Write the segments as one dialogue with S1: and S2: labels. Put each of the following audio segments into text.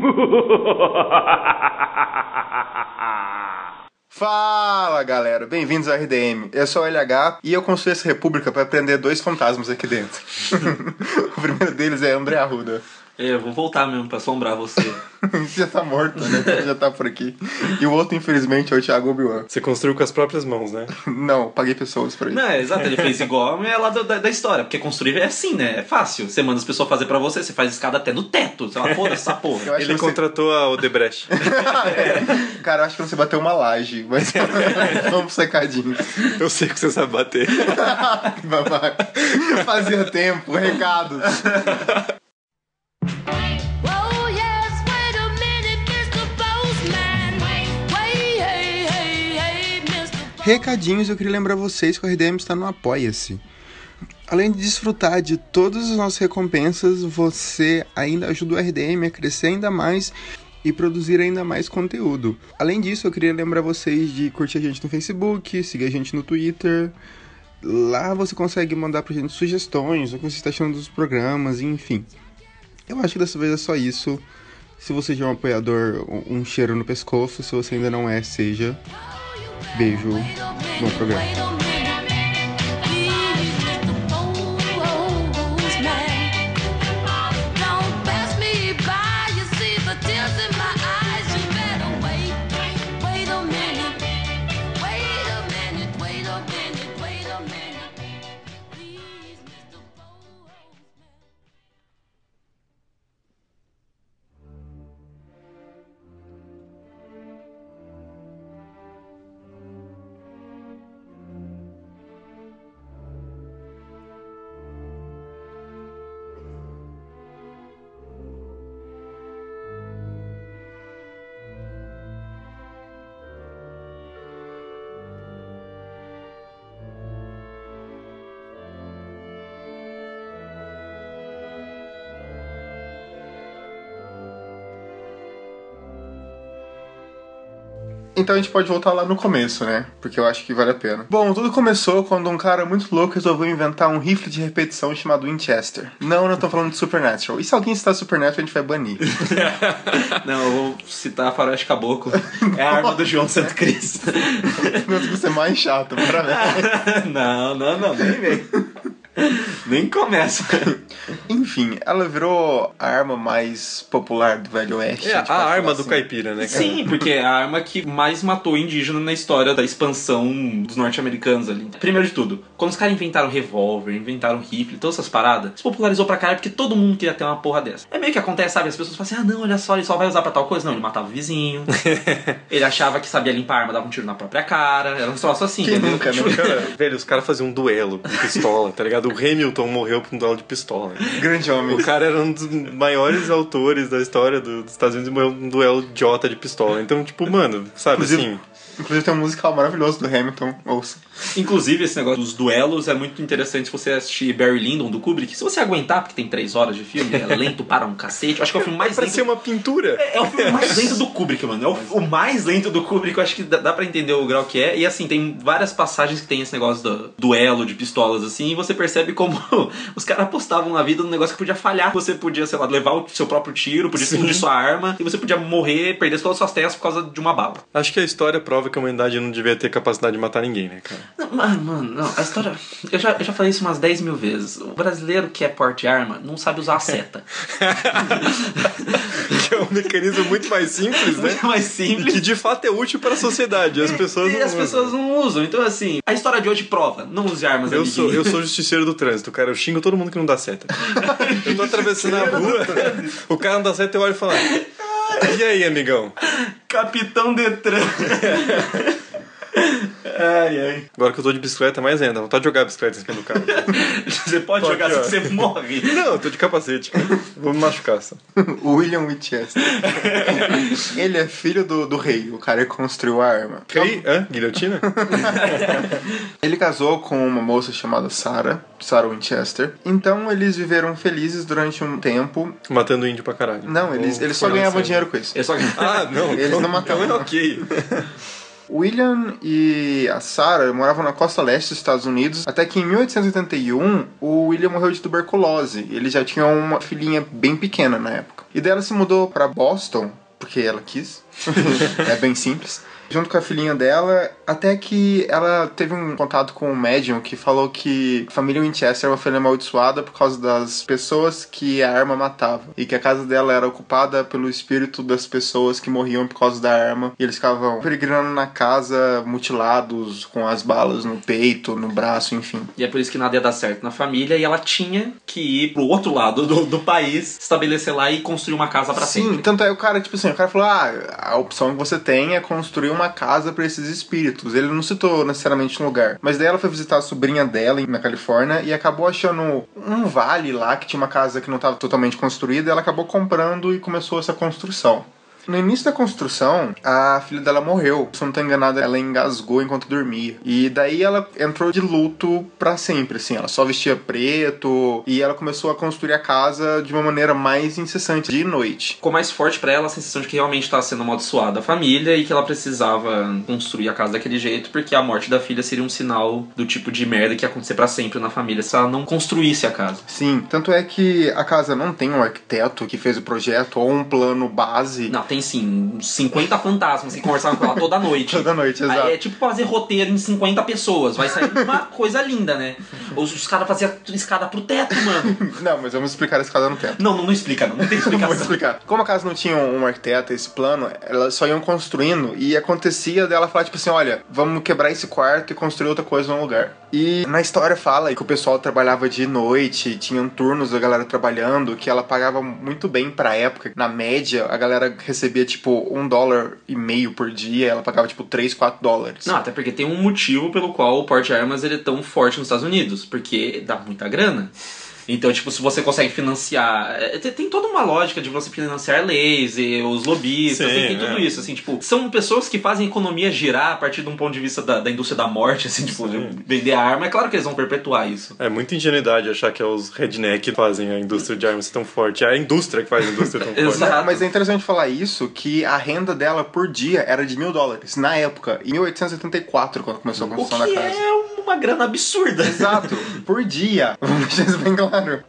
S1: Fala galera, bem-vindos ao RDM. Eu sou o LH e eu construí essa república para prender dois fantasmas aqui dentro. o primeiro deles é André Arruda.
S2: É, eu vou voltar mesmo pra assombrar você.
S1: Você já tá morto, né? Você já tá por aqui. E o outro, infelizmente, é o Thiago Obi-Wan.
S3: Você construiu com as próprias mãos, né?
S1: Não, paguei pessoas pra isso.
S2: Não, é, exato, ele fez igual é lá da, da, história. Porque construir é assim, né? É fácil. Você manda as pessoas fazer pra você, você faz escada até no teto. Você fala, foda essa porra.
S1: Eu acho
S3: Ele
S1: você...
S3: contratou a Odebrecht.
S1: É. Cara, eu acho que você bateu uma laje, mas vamos pro secadinho.
S3: Eu sei que você sabe bater.
S1: Babaca. Fazia tempo, recados. Recadinhos, eu queria lembrar vocês que o RDM está no Apoia-se. Além de desfrutar de todas as nossas recompensas, você ainda ajuda o RDM a crescer ainda mais e produzir ainda mais conteúdo. Além disso, eu queria lembrar vocês de curtir a gente no Facebook, seguir a gente no Twitter. Lá você consegue mandar pra gente sugestões, o que você está achando dos programas, enfim. Eu acho que dessa vez é só isso. Se você já é um apoiador, um cheiro no pescoço. Se você ainda não é, seja. Beijo. Bom programa. Então a gente pode voltar lá no começo, né? Porque eu acho que vale a pena. Bom, tudo começou quando um cara muito louco resolveu inventar um rifle de repetição chamado Winchester. Não, não tô falando de Supernatural. E se alguém citar Supernatural, a gente vai banir.
S2: Não, eu vou citar Faroeste Caboclo. É a arma do João Santo Cristo.
S1: Deus, você é mais chato, parabéns.
S2: não, não, não, nem vem. Nem começa.
S1: Enfim, ela virou a arma mais popular do Velho Oeste.
S3: É
S1: a
S3: a
S1: gente pode
S3: arma
S1: falar
S3: do
S1: assim.
S3: caipira, né, cara?
S2: Sim, porque é a arma que mais matou indígena na história da expansão dos norte-americanos ali. Primeiro de tudo, quando os caras inventaram revólver, inventaram rifle, todas essas paradas, se popularizou pra caralho porque todo mundo queria ter uma porra dessa. É meio que acontece, sabe? As pessoas falam assim, ah não, olha só, ele só vai usar pra tal coisa. Não, ele matava o vizinho. ele achava que sabia limpar a arma, dava um tiro na própria cara. Era um troço assim,
S1: Quem
S2: entendeu?
S1: nunca, né?
S3: Cara, velho, os caras faziam um duelo com pistola, tá ligado? O Hamilton morreu por um duelo de pistola.
S1: Grande homem.
S3: O cara era um dos maiores autores da história do- dos Estados Unidos e morreu num duelo idiota de pistola. Então, tipo, mano, sabe
S1: Inclusive-
S3: assim.
S1: Inclusive tem um musical maravilhoso do Hamilton. Ouça.
S2: Inclusive, esse negócio dos duelos é muito interessante se você assistir Barry Lyndon do Kubrick. Se você aguentar, porque tem três horas de filme, é lento para um cacete. Eu acho que é o filme mais
S3: Pra
S2: lento.
S3: ser uma pintura.
S2: É o filme mais lento do Kubrick, mano. É o, o mais lento do Kubrick, eu acho que dá, dá pra entender o grau que é. E assim, tem várias passagens que tem esse negócio do duelo de pistolas, assim, e você percebe como os caras apostavam na vida num negócio que podia falhar. Você podia, sei lá, levar o seu próprio tiro, podia explodir sua arma, e você podia morrer, perder todas as suas testas por causa de uma bala.
S3: Acho que a história prova que a humanidade não devia ter capacidade de matar ninguém, né, cara?
S2: Não, mano, não, a história. Eu já, eu já falei isso umas 10 mil vezes. O brasileiro que é porte de arma não sabe usar a seta.
S3: Que é um mecanismo muito mais simples, né?
S2: Muito mais simples.
S3: Que de fato é útil para a sociedade. As pessoas
S2: e
S3: não
S2: as
S3: usam.
S2: pessoas não usam. Então, assim, a história de hoje prova. Não use armas,
S3: Eu
S2: amiguinho.
S3: sou, eu sou justiceiro do trânsito, cara. Eu xingo todo mundo que não dá seta. Eu tô atravessando a rua, o cara não dá seta, eu olho e falo. E aí, amigão?
S2: Capitão Detran. ai, ai.
S3: Agora que eu tô de bicicleta, mais ainda. Vontade de jogar bicicleta em cima do carro.
S2: Você pode
S3: Tô
S2: jogar assim que você morre.
S3: Não, eu tô de capacete. Vou me machucar só.
S1: O William Winchester. Ele é filho do, do rei, o cara que construiu a arma.
S3: Rei? Hã? Guilhotina?
S1: Ele casou com uma moça chamada Sarah, Sarah Winchester. Então eles viveram felizes durante um tempo.
S3: Matando índio pra caralho.
S1: Não, eles,
S3: Ou
S1: eles só ganhavam dinheiro com isso.
S2: É só.
S3: Ah, não.
S1: Eles
S3: então-
S1: não matavam.
S3: então é ok.
S1: William e a Sarah moravam na costa leste dos Estados Unidos, até que em 1881 o William morreu de tuberculose. Ele já tinha uma filhinha bem pequena na época. E daí ela se mudou para Boston, porque ela quis. é bem simples. Junto com a filhinha dela, até que ela teve um contato com um médium que falou que a família Winchester era uma família amaldiçoada por causa das pessoas que a arma matava. E que a casa dela era ocupada pelo espírito das pessoas que morriam por causa da arma. E eles ficavam peregrinando na casa, mutilados, com as balas no peito, no braço, enfim.
S2: E é por isso que nada ia dar certo na família e ela tinha que ir pro outro lado do, do país, estabelecer lá e construir uma casa pra
S1: Sim,
S2: sempre.
S1: tanto é o cara, tipo assim, o cara falou: ah, a opção que você tem é construir uma casa pra esses espíritos. Ele não citou necessariamente um lugar. Mas daí ela foi visitar a sobrinha dela na Califórnia e acabou achando um vale lá que tinha uma casa que não estava totalmente construída. Ela acabou comprando e começou essa construção. No início da construção, a filha dela morreu. Se eu não tô enganado, ela engasgou enquanto dormia. E daí ela entrou de luto pra sempre, assim. Ela só vestia preto e ela começou a construir a casa de uma maneira mais incessante, de noite.
S2: Ficou mais forte pra ela a sensação de que realmente estava sendo amaldiçoada a família e que ela precisava construir a casa daquele jeito, porque a morte da filha seria um sinal do tipo de merda que ia acontecer pra sempre na família se ela não construísse a casa.
S1: Sim, tanto é que a casa não tem um arquiteto que fez o projeto ou um plano base.
S2: Não, tem sim, uns 50 fantasmas que conversavam com ela toda noite.
S1: Toda noite, exato.
S2: Aí é tipo fazer roteiro em 50 pessoas. Vai sair uma coisa linda, né? Os, os caras faziam escada pro teto, mano.
S1: Não, mas vamos explicar a escada no tempo.
S2: Não, não, não explica, não. Não tem
S1: Vou
S2: explicação.
S1: explicar. Como a casa não tinha um arquiteto, esse plano, elas só iam construindo e acontecia dela falar, tipo assim, olha, vamos quebrar esse quarto e construir outra coisa no lugar. E na história fala que o pessoal trabalhava de noite, tinham turnos da galera trabalhando, que ela pagava muito bem pra época. Na média, a galera recebia, tipo, um dólar e meio por dia, ela pagava, tipo, 3, 4 dólares.
S2: Não, até porque tem um motivo pelo qual o porte de armas ele é tão forte nos Estados Unidos. Porque dá muita grana. Então, tipo, se você consegue financiar. é, Tem, tem toda uma lógica de você financiar leis e os lobistas,
S3: Sim,
S2: tem, tem tudo
S3: é.
S2: isso, assim, tipo, são pessoas que fazem a economia girar a partir de um ponto de vista da, da indústria da morte, assim, tipo, de vender arma. É claro que eles vão perpetuar isso.
S3: É muita ingenuidade achar que é os redneck que fazem a indústria de armas tão forte. É a indústria que faz a indústria tão forte.
S1: Não, mas é interessante falar isso, que a renda dela por dia era de mil dólares, na época, em 1884, quando começou a
S2: O
S1: construção
S2: que
S1: da casa.
S2: é uma grana absurda.
S1: Exato, por dia. Vamos deixar isso bem claro.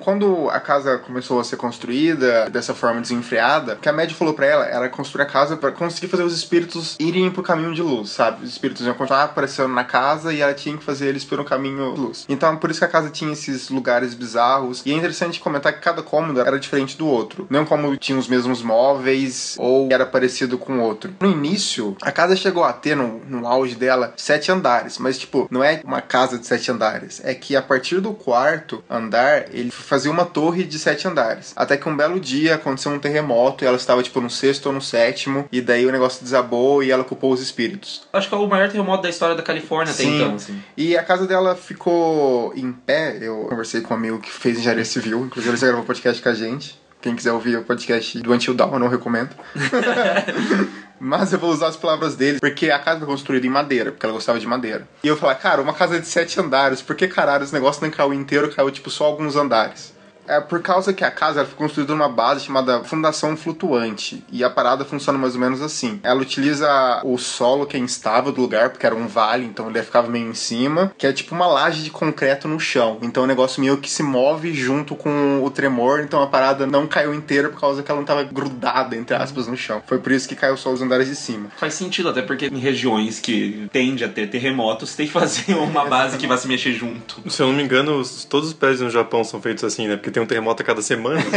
S1: Quando a casa começou a ser construída dessa forma desenfreada, o que a média falou pra ela era construir a casa pra conseguir fazer os espíritos irem pro caminho de luz, sabe? Os espíritos iam continuar aparecendo na casa e ela tinha que fazer eles um caminho de luz. Então, por isso que a casa tinha esses lugares bizarros. E é interessante comentar que cada cômodo era diferente do outro. Não como tinha os mesmos móveis ou era parecido com o outro. No início, a casa chegou a ter, no, no auge dela, sete andares. Mas, tipo, não é uma casa de sete andares. É que a partir do quarto andar, ele fazia uma torre de sete andares. Até que um belo dia aconteceu um terremoto e ela estava, tipo, no sexto ou no sétimo. E daí o negócio desabou e ela culpou os espíritos.
S2: Acho que é o maior terremoto da história da Califórnia até
S1: Sim.
S2: então, assim.
S1: E a casa dela ficou em pé. Eu conversei com um amigo que fez engenharia civil, inclusive ele já gravou podcast com a gente. Quem quiser ouvir o podcast do Until Dawn, eu não recomendo. Mas eu vou usar as palavras dele, porque a casa foi construída em madeira, porque ela gostava de madeira. E eu falar, cara, uma casa de sete andares, por que caralho esse negócio não caiu inteiro, caiu tipo só alguns andares? É por causa que a casa foi construída numa base chamada Fundação Flutuante. E a parada funciona mais ou menos assim. Ela utiliza o solo que é instável do lugar, porque era um vale, então ele ficava meio em cima, que é tipo uma laje de concreto no chão. Então o negócio meio que se move junto com o tremor, então a parada não caiu inteira por causa que ela não tava grudada, entre aspas, no chão. Foi por isso que caiu só os andares de cima.
S2: Faz sentido, até porque em regiões que tende a ter terremotos, tem que fazer uma base que vai se mexer junto.
S3: Se eu não me engano, os- todos os prédios no Japão são feitos assim, né? Porque tem um terremoto a cada semana.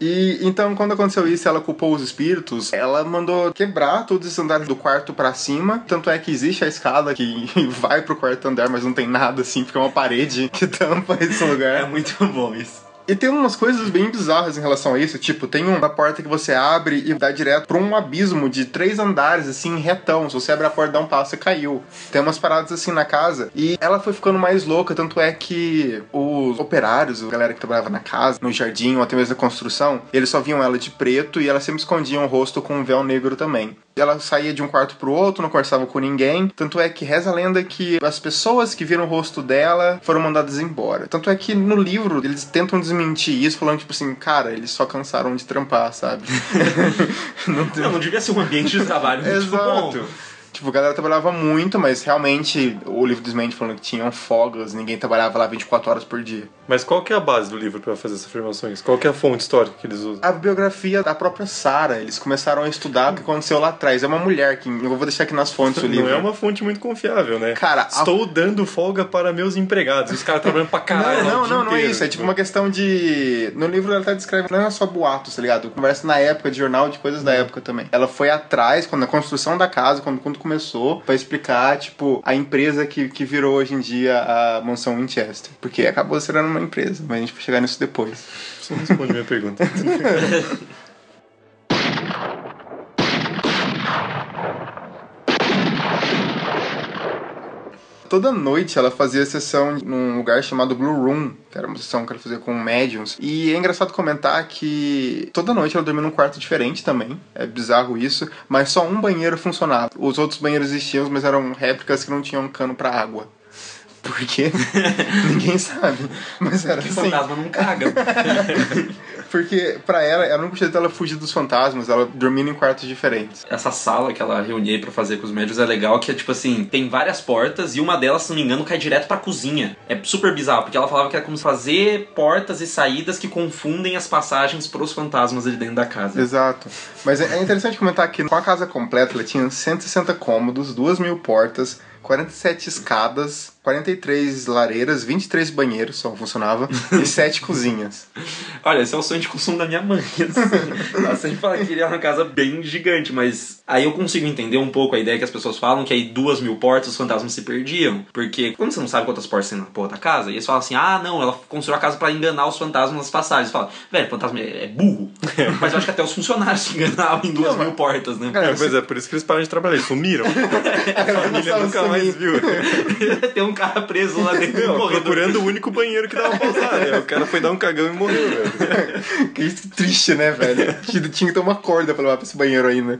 S1: E então, quando aconteceu isso, ela culpou os espíritos. Ela mandou quebrar todos os andares do quarto pra cima. Tanto é que existe a escada que vai pro quarto andar, mas não tem nada assim, porque é uma parede que tampa esse
S2: É
S1: lugar.
S2: muito bom isso.
S1: E tem umas coisas bem bizarras em relação a isso. Tipo, tem uma porta que você abre e dá direto pra um abismo de três andares, assim, retão. Se você abre a porta, dá um passo e caiu. Tem umas paradas assim na casa. E ela foi ficando mais louca, tanto é que os operários, a galera que trabalhava na casa, no jardim ou até mesmo na construção, eles só viam ela de preto e ela sempre escondia o rosto com um véu negro também. Ela saía de um quarto pro outro, não conversava com ninguém. Tanto é que reza a lenda que as pessoas que viram o rosto dela foram mandadas embora. Tanto é que no livro eles tentam desenvolver desmentir isso, falando, tipo assim, cara, eles só cansaram de trampar, sabe? não.
S2: Não, não devia ser um ambiente de trabalho muito bom.
S1: Exato. Tipo, a galera trabalhava muito, mas realmente o livro desmente falando que tinham folgas, ninguém trabalhava lá 24 horas por dia.
S3: Mas qual que é a base do livro pra fazer essas afirmações? Qual que é a fonte histórica que eles usam?
S1: A biografia da própria Sarah, eles começaram a estudar o que aconteceu lá atrás. É uma mulher que. Eu vou deixar aqui nas fontes o livro.
S3: Não é uma fonte muito confiável, né?
S1: Cara, a-
S3: Estou dando folga para meus empregados. Os caras trabalhando pra caralho.
S1: Não, não, não, não é isso. É tipo uma questão de. No livro ela tá descrevendo, não é só boatos, tá ligado? Conversa na época, de jornal, de coisas da época também. Ela foi atrás, quando a construção da casa, quando quando começou, pra explicar, tipo, a empresa que, que virou hoje em dia a mansão Winchester. Porque acabou sendo uma empresa, mas a gente vai chegar nisso depois.
S3: Você não responde minha pergunta.
S1: Toda noite ela fazia sessão num lugar chamado Blue Room, que era uma sessão que ela fazia com médiums. E é engraçado comentar que toda noite ela dormia num quarto diferente também. É bizarro isso, mas só um banheiro funcionava. Os outros banheiros existiam, mas eram réplicas que não tinham cano pra água. Por quê? Ninguém sabe. Mas era
S2: Que
S1: assim.
S2: fantasma não caga.
S1: Porque pra ela, era o único jeito dela fugir dos fantasmas, ela dormindo em quartos diferentes.
S2: Essa sala que ela reunia pra fazer com os médios é legal, que é tipo assim, tem várias portas e uma delas, se não me engano, cai direto pra cozinha. É super bizarro, porque ela falava que era como fazer portas e saídas que confundem as passagens pros fantasmas ali dentro da casa.
S1: Exato. Mas é é interessante comentar que com a casa completa ela tinha 160 cômodos, 2 mil portas, 47 escadas, 43 lareiras, 23 banheiros, só funcionava, e 7 cozinhas.
S2: Olha, esse é o sonho de consumo da minha mãe. assim. Ela sempre fala que queria uma casa bem gigante, mas aí eu consigo entender um pouco a ideia que as pessoas falam que aí duas mil portas os fantasmas se perdiam. Porque quando você não sabe quantas portas tem na porra da casa, e eles falam assim: ah, não, ela construiu a casa pra enganar os fantasmas nas passagens. Fala, velho, fantasma é, é burro. mas eu acho que até os funcionários se enganavam em duas mil portas, né?
S3: É, pois é, por isso que eles pararam de trabalhar. Eles sumiram. A família nunca mais viu.
S2: Tem um cara preso lá dentro
S3: Não, procurando o único banheiro que dava pra usar. né? O cara foi dar um cagão e morreu, velho.
S1: Que triste, né, velho? Tinha tinha que ter uma corda pra levar pra esse banheiro aí, né?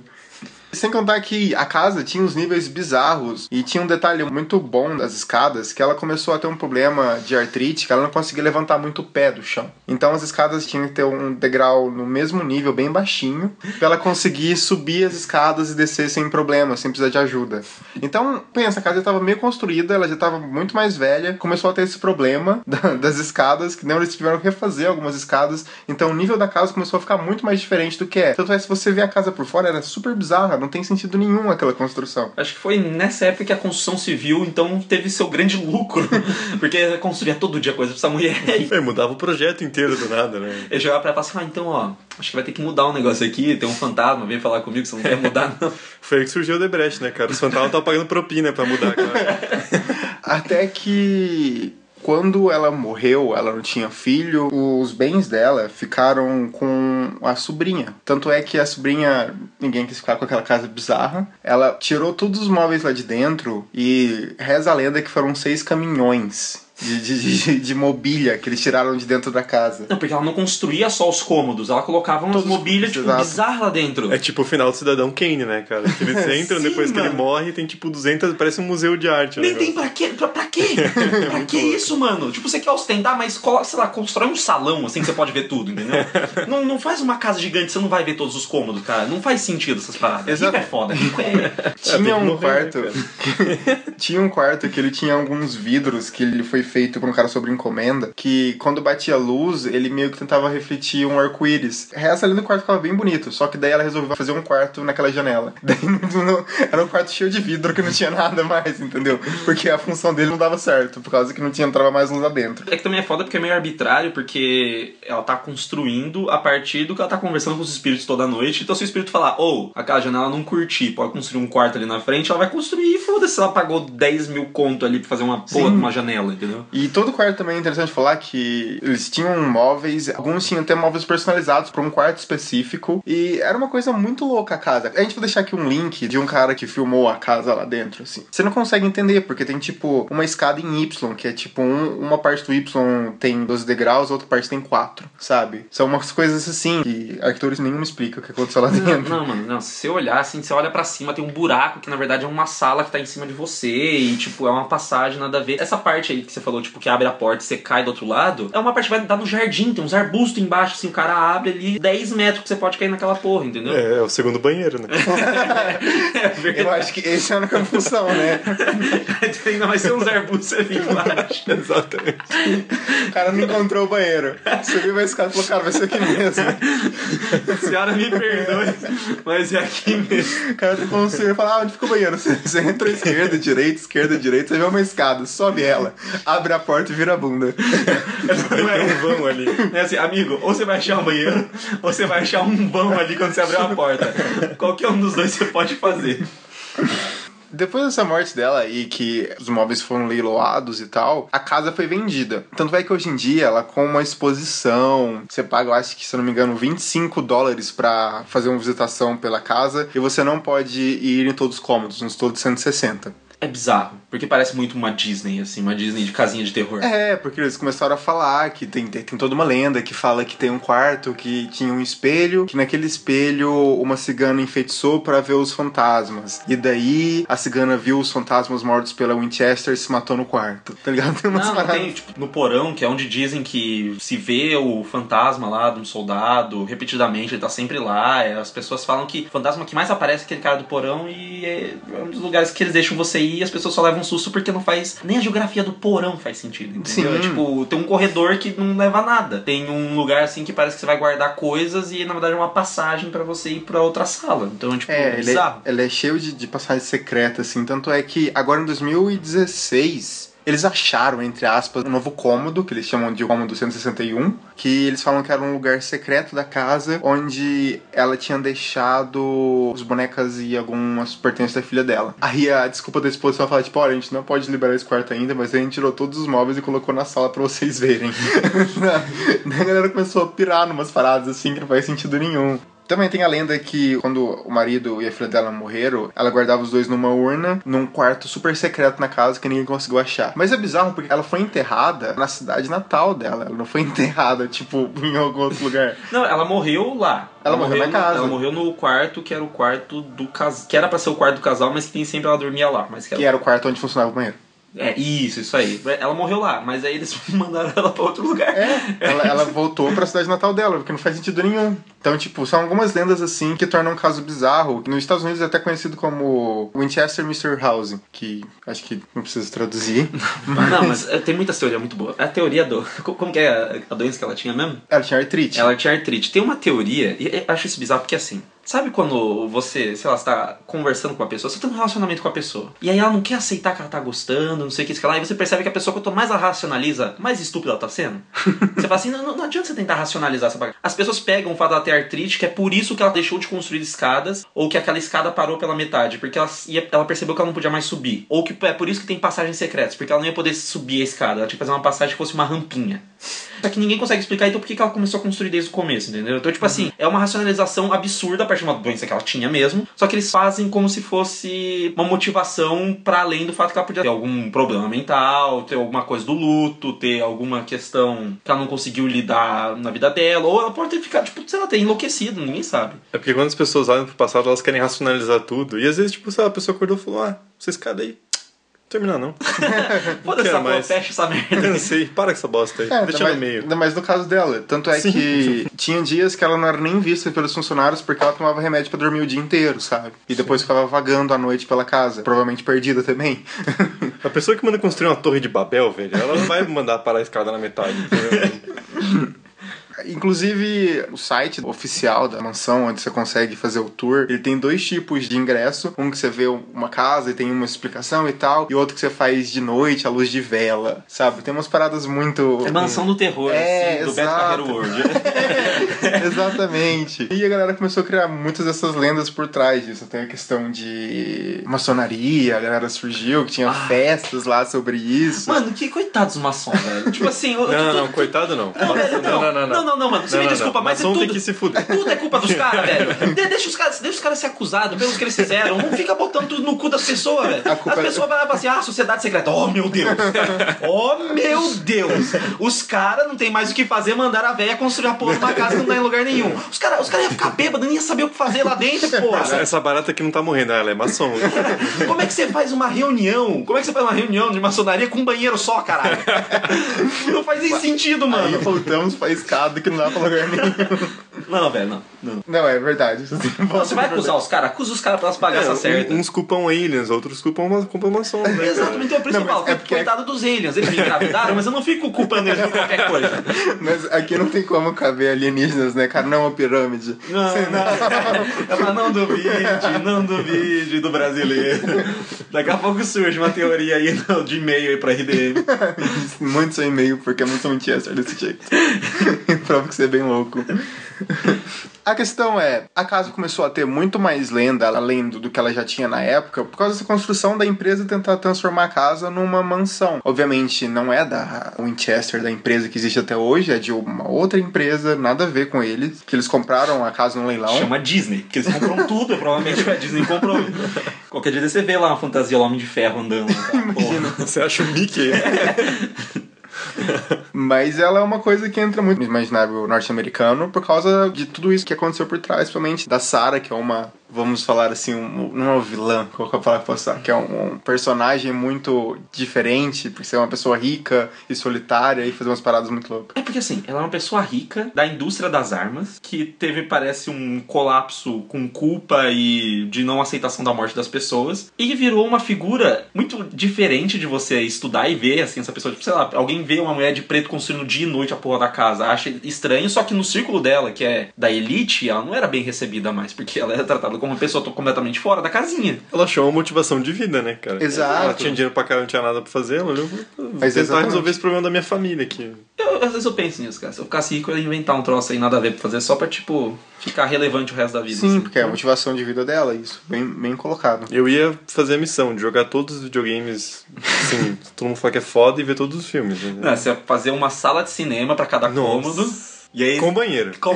S1: Sem contar que a casa tinha uns níveis bizarros e tinha um detalhe muito bom das escadas que ela começou a ter um problema de artrite que ela não conseguia levantar muito o pé do chão. Então as escadas tinham que ter um degrau no mesmo nível, bem baixinho, pra ela conseguir subir as escadas e descer sem problema, sem precisar de ajuda. Então, pensa, a casa já estava meio construída, ela já estava muito mais velha, começou a ter esse problema da- das escadas, que não eles tiveram que refazer algumas escadas, então o nível da casa começou a ficar muito mais diferente do que é. Tanto é, se você ver a casa por fora, era super bizarra, não tem sentido nenhum aquela construção.
S2: Acho que foi nessa época que a construção civil, então, teve seu grande lucro. Porque construía todo dia coisa pra essa mulher.
S3: É, mudava o projeto inteiro do nada, né?
S2: Eu jogava pra ela e falava assim, ah, então, ó, acho que vai ter que mudar um negócio aqui, tem um fantasma, vem falar comigo, você não quer mudar, não.
S3: Foi aí que surgiu o Debrecht, né, cara? Os fantasmas estavam pagando propina pra mudar, cara.
S1: Até que quando ela morreu, ela não tinha filho, os bens dela ficaram com a sobrinha. Tanto é que a sobrinha, ninguém quis ficar com aquela casa bizarra. Ela tirou todos os móveis lá de dentro e reza a lenda que foram seis caminhões. De, de, de, de mobília que eles tiraram de dentro da casa.
S2: Não, porque ela não construía só os cômodos, ela colocava umas mobílias, tipo,
S1: exato.
S2: bizarras lá dentro.
S3: É tipo o final do Cidadão Kane, né, cara? Que eles entram,
S2: Sim,
S3: depois que ele
S2: mano.
S3: morre, tem tipo 200, parece um museu de arte.
S2: Nem
S3: negócio.
S2: tem pra quê? Pra, pra quê? pra que isso, mano? Tipo, você quer ostentar, mas sei lá, constrói um salão assim que você pode ver tudo, entendeu? não, não faz uma casa gigante, você não vai ver todos os cômodos, cara. Não faz sentido essas paradas.
S1: Exato.
S2: Rico é foda, rico é.
S1: Tinha
S3: tem que
S1: um
S3: morrer,
S1: quarto. tinha um quarto que ele tinha alguns vidros que ele foi feito por um cara sobre encomenda. Que quando batia luz, ele meio que tentava refletir um arco-íris. Essa ali no quarto ficava bem bonito. Só que daí ela resolveu fazer um quarto naquela janela. Daí não- era um quarto cheio de vidro que não tinha nada mais, entendeu? Porque a função dele não dava certo. Por causa que não tinha entrava mais luz lá dentro.
S2: É que também é foda porque é meio arbitrário, porque ela tá construindo a partir do que ela tá conversando com os espíritos toda noite. Então, se o espírito falar, ou aquela janela não curti, pode construir um quarto ali na frente, ela vai construir e foda-se, ela pagou 10 mil conto ali pra fazer uma porra uma janela, entendeu?
S1: E todo quarto também é interessante falar que eles tinham móveis, alguns tinham até móveis personalizados para um quarto específico. E era uma coisa muito louca a casa. A gente vai deixar aqui um link de um cara que filmou a casa lá dentro, assim. Você não consegue entender, porque tem tipo uma escada em Y, que é tipo um- uma parte do Y tem 12 degraus, a outra parte tem 4, sabe? São umas coisas assim que arquitetura nenhum explica o que aconteceu lá
S2: Não,
S1: dentro.
S2: não, mano, não. Se você olhar assim, você olha pra cima, tem um buraco que na verdade é uma sala que tá em cima de você e, tipo, é uma passagem, nada a ver. Essa parte aí que você falou, tipo, que abre a porta e você cai do outro lado, é uma parte que vai dar no jardim, tem uns arbustos embaixo, assim, o cara abre ali 10 metros que você pode cair naquela porra, entendeu?
S3: É, é o segundo banheiro, né?
S2: É
S1: Eu
S2: verdade.
S1: acho que esse é a única função, né?
S2: Ainda mais ter uns arbustos ali embaixo.
S3: Exatamente.
S1: O cara não encontrou o banheiro. Subiu a escada e falou, cara, vai ser aqui mesmo.
S2: Senhora, me perdoe, mas é aqui mesmo.
S1: O cara ficou um senhor e fala, ah, onde fica o banheiro? Você, entra à esquerda, direita, esquerda, direita, você vê uma escada, sobe ela, abre a porta e vira a bunda.
S2: Não é,
S3: um vão ali.
S2: É assim, amigo, ou você vai achar um banheiro, ou você vai achar um vão ali quando você abrir a porta. Qualquer um dos dois você pode fazer.
S1: Depois dessa morte dela e que os móveis foram leiloados e tal, a casa foi vendida. Tanto é que hoje em dia ela com uma exposição, você paga, eu acho que se eu não me engano, 25 dólares pra fazer uma visitação pela casa e você não pode ir em todos os cômodos, nos todos 160.
S2: É bizarro, porque parece muito uma Disney, assim, uma Disney de casinha de terror.
S1: É, porque eles começaram a falar que tem, tem, tem toda uma lenda que fala que tem um quarto que tinha um espelho, que naquele espelho uma cigana enfeitiçou pra ver os fantasmas. E daí a cigana viu os fantasmas mortos pela Winchester e se matou no quarto. Tá ligado? Tem umas
S2: Não,
S1: paradas-
S2: tem, tipo, no porão, que é onde dizem que se vê o fantasma lá de um soldado repetidamente, ele tá sempre lá. As pessoas falam que o fantasma que mais aparece é aquele cara do porão e é um dos lugares que eles deixam você ir e as pessoas só levam um susto porque não faz. Nem a geografia do porão faz sentido, entendeu?
S1: Sim.
S2: É, tipo, tem um corredor que não leva a nada. Tem um lugar assim que parece que você vai guardar coisas e na verdade é uma passagem pra você ir pra outra sala. Então, tipo,
S1: É, ele é, ele é cheio de, de passagens secretas, assim. Tanto é que agora em 2016. Eles acharam, entre aspas, um novo cômodo, que eles chamam de cômodo 161, que eles falam que era um lugar secreto da casa, onde ela tinha deixado os bonecas e algumas pertences da filha dela. Aí a desculpa da esposa foi falar, tipo, olha, a gente não pode liberar esse quarto ainda, mas a gente tirou todos os móveis e colocou na sala pra vocês verem. A galera começou a pirar numas paradas assim que não faz sentido nenhum. Também tem a lenda que quando o marido e a filha dela morreram, ela guardava os dois numa urna, num quarto super secreto na casa que ninguém conseguiu achar. Mas é bizarro porque ela foi enterrada na cidade natal dela. Ela não foi enterrada, tipo, em algum outro lugar.
S2: Não, ela morreu lá.
S1: Ela morreu na
S2: no-
S1: casa.
S2: Ela morreu no quarto que era o quarto do casal. Que era pra ser o quarto do casal, mas que nem sempre ela dormia lá. Mas que ela...
S1: Que era o quarto onde funcionava o banheiro.
S2: É, isso, isso aí. Ela morreu lá, mas aí eles mandaram ela pra outro lugar.
S1: É, ela, ela voltou pra cidade natal dela, porque não faz sentido nenhum. Então, tipo, são algumas lendas assim que tornam um caso bizarro. Nos Estados Unidos é até conhecido como Winchester Mystery House, que acho que não precisa traduzir.
S2: Não, mas é, tem muitas teorias muito boas. A teoria do. co- Como que é a- a doença que ela tinha mesmo?
S1: Ela tinha artrite.
S2: Ela tinha artrite. Tem uma teoria, e eu acho isso bizarro porque assim. Sabe quando você, sei lá, você tá conversando com a pessoa, você tem um relacionamento com a pessoa, e aí ela não quer aceitar que ela tá gostando, não sei o que, isso que lá, e você percebe que a pessoa, quanto mais ela racionaliza, mais estúpida ela tá sendo? você fala assim, não, não, adianta você tentar racionalizar essa bagaça. As pessoas pegam o fato dela ter artrite, que é por isso que ela deixou de construir escadas, ou que aquela escada parou pela metade, porque ela, ia, ela percebeu que ela não podia mais subir. Ou que é por isso que tem passagens secretas, porque ela não ia poder subir a escada, ela tinha que fazer uma passagem que fosse uma rampinha. Só que ninguém consegue explicar então por que ela começou a construir desde o começo, entendeu? Então, tipo assim, é uma racionalização absurda a partir de uma doença que ela tinha mesmo. Só que eles fazem como se fosse uma motivação para além do fato que ela podia ter algum problema mental, ter alguma coisa do luto, ter alguma questão que ela não conseguiu lidar na vida dela, ou ela pode ter ficado, tipo, sei lá, ter enlouquecido, ninguém sabe.
S3: É porque quando as pessoas olham pro passado, elas querem racionalizar tudo. E às vezes, tipo, sei lá, a pessoa acordou e falou, ah, essa escada aí, terminar não.
S2: Foda-se,
S3: quero
S2: essa porra, fecha essa merda.
S3: Cansei, para com essa bosta aí,
S1: É,
S3: deixa
S1: mais,
S3: no meio.
S1: ainda mais no caso dela. Tanto é
S3: Sim.
S1: que tinha dias que ela não era nem vista pelos funcionários porque ela tomava remédio pra dormir o dia inteiro, sabe? E depois ficava vagando à noite pela casa. Provavelmente perdida também.
S3: A pessoa que manda construir uma torre de Babel, velho, ela não vai mandar parar a escada na metade, entendeu?
S1: Inclusive, o site oficial da mansão, onde você consegue fazer o tour, ele tem dois tipos de ingresso. Um que você vê uma casa e tem uma explicação e tal, e outro que você faz de noite, à luz de vela, sabe? Tem umas paradas muito...
S2: É mansão do terror,
S1: É,
S2: assim, do Beto. Carreiro World.
S1: Exatamente. E a galera começou a criar muitas dessas lendas por trás disso. Tem a questão de maçonaria, a galera surgiu, que tinha festas lá sobre isso.
S2: Mano, que coitados dos maçons, velho. Tipo assim, eu-
S3: Não, não, não, coitado não.
S2: Não, velho, não,
S3: não, não, não.
S2: Não, não, não, mano. Você
S3: Não,
S2: me
S3: não,
S2: desculpa,
S3: não.
S2: mas é
S3: Maçom
S2: tudo.
S3: tem que se fuder.
S2: Tudo é culpa dos caras, velho. De- deixa, os caras, deixa os caras ser acusados pelos que eles fizeram. Não fica botando tudo no cu das pessoas, velho. As
S1: é-
S2: pessoas vão lá e assim: ah, sociedade secreta. Oh, meu Deus. Oh, meu Deus. Os caras não tem mais o que fazer, mandaram a véia construir a porra de uma casa que não tá em lugar nenhum. Os caras os cara iam ficar bêbados, nem ia saber o que fazer lá dentro, porra.
S3: Essa, essa barata aqui não tá morrendo, ela é maçom.
S2: Como é que você faz uma reunião? Como é que você faz uma reunião de maçonaria com um banheiro só, caralho? Não faz nem sentido,
S1: Aí
S2: mano.
S1: voltamos pra escada que não dá pra lugar nenhum.
S2: Não, velho, não. não.
S1: Não, é verdade.
S2: Não, Você vai acusar os caras? Acusa os caras pelas bagaças
S3: É,
S2: certas.
S3: um- uns culpam aliens, outros culpam, ma- culpam maçom. Né?
S2: Exatamente, então é falo,
S1: mas é porque-
S2: coitado dos aliens, eles me engravidaram, mas eu não fico culpando eles por qualquer coisa.
S1: Mas aqui não tem como caber alienígenas, né, cara? Não é uma pirâmide.
S2: Não, não. Ela não duvide, não duvide do brasileiro. Daqui a pouco surge uma teoria aí de e-mail aí pra RDM.
S1: Muito seu e-mail, porque é muito Manchester desse jeito. Prova que você é bem louco. A questão é, a casa começou a ter muito mais lenda além do, do que ela já tinha na época, por causa dessa construção da empresa tentar transformar a casa numa mansão. Obviamente, não é da Winchester, da empresa que existe até hoje, é de uma outra empresa, nada a ver com eles, que eles compraram a casa no leilão.
S2: Chama Disney, porque eles compram tudo, provavelmente a Disney comprou. Qualquer dia você vê lá uma fantasia Homem de Ferro andando. Cara. Porra.
S3: Você acha o Mickey?
S1: Mas ela é uma coisa que entra muito no imaginário norte-americano por causa de tudo isso que aconteceu por trás, principalmente da Sarah, que é uma, vamos falar assim, um, não é uma vilã, qual que é a palavra que posso usar? Que é um, um personagem muito diferente, por ser uma pessoa rica e solitária e fazer umas paradas muito loucas.
S2: É porque assim, ela é uma pessoa rica da indústria das armas, que teve, parece, um colapso com culpa e de não aceitação da morte das pessoas, e virou uma figura muito diferente de você estudar e ver, assim, essa pessoa, tipo, sei lá, alguém vê uma mulher de preto construindo dia e noite a porra da casa, acha estranho, só que no círculo dela, que é da elite, ela não era bem recebida mais, porque ela era tratada como uma pessoa completamente fora da casinha.
S3: Ela achou uma motivação de vida, né, cara?
S1: Exato.
S3: Ela tinha dinheiro pra caramba, não tinha nada pra fazer. Ela olhou, vou tentar
S1: exatamente.
S3: resolver esse problema da minha família aqui.
S2: Eu, às vezes eu penso nisso, cara. Se eu ficasse rico, eu ia inventar um troço aí, nada a ver pra fazer, só pra, tipo, ficar relevante o resto da vida.
S1: Sim,
S2: assim.
S1: porque é a motivação de vida dela, isso. Bem, bem colocado.
S3: Eu ia fazer a missão de jogar todos os videogames, assim, todo mundo falar que é foda e ver todos os filmes. Né?
S2: Não, você ia fazer uma sala de cinema pra cada
S3: Nossa.
S2: cômodo. E aí.
S3: Com banheiro.
S2: Com,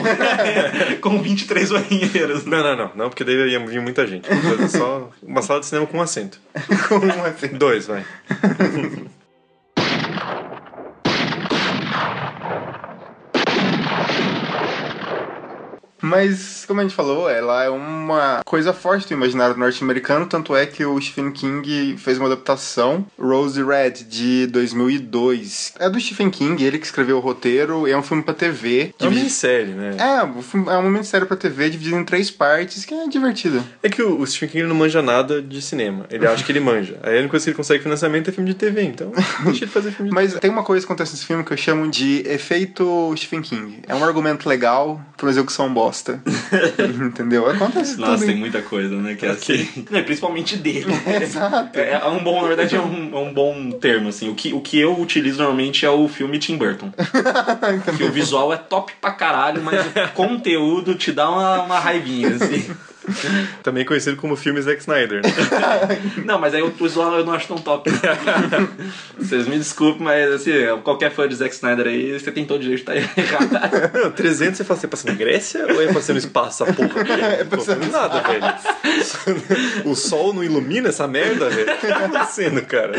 S2: com 23 banheiros.
S3: Não, não, não, não, porque daí ia vir muita gente. Só uma sala de cinema com um assento.
S1: Como assim?
S3: Dois, vai.
S1: Mas, como a gente falou, ela é uma coisa forte do imaginário norte-americano, tanto é que o Stephen King fez uma adaptação, Rose Red, de 2002. É do Stephen King, ele que escreveu o roteiro, e é um filme pra TV.
S3: É uma
S1: dividi-
S3: minissérie, né?
S1: É, é uma minissérie pra TV dividido em três partes, que é divertido.
S3: É que o o Stephen King não manja nada de cinema. Ele acha que ele manja. Aí a única coisa que ele consegue financiamento é filme de TV, então deixa ele fazer filme de
S1: Mas tem uma coisa que acontece nesse filme que eu chamo de efeito Stephen King. É um argumento legal pra uma execução bosta. Entendeu? Acontece
S2: Nossa,
S1: tudo.
S2: tem
S1: hein?
S2: muita coisa, né? Que é assim. Não, principalmente dele.
S1: Exato.
S2: É, é um bom, na verdade, é um, é um bom termo, assim. O que, o que eu utilizo normalmente é o filme Tim Burton. que o visual é top pra caralho, mas o conteúdo te dá uma, uma raivinha, assim.
S3: Também conhecido como filme Zack Snyder. Né?
S2: Não, mas aí o visual eu não acho tão top. Vocês me desculpem, mas assim, qualquer fã de Zack Snyder aí, você tem todo o direito de estar errado.
S3: Não, 300 você fala, você passa na Grécia ou é passando no espaço essa porra? É
S1: passando
S3: nada, velho. O sol não ilumina essa merda, velho? O que tá acontecendo, cara?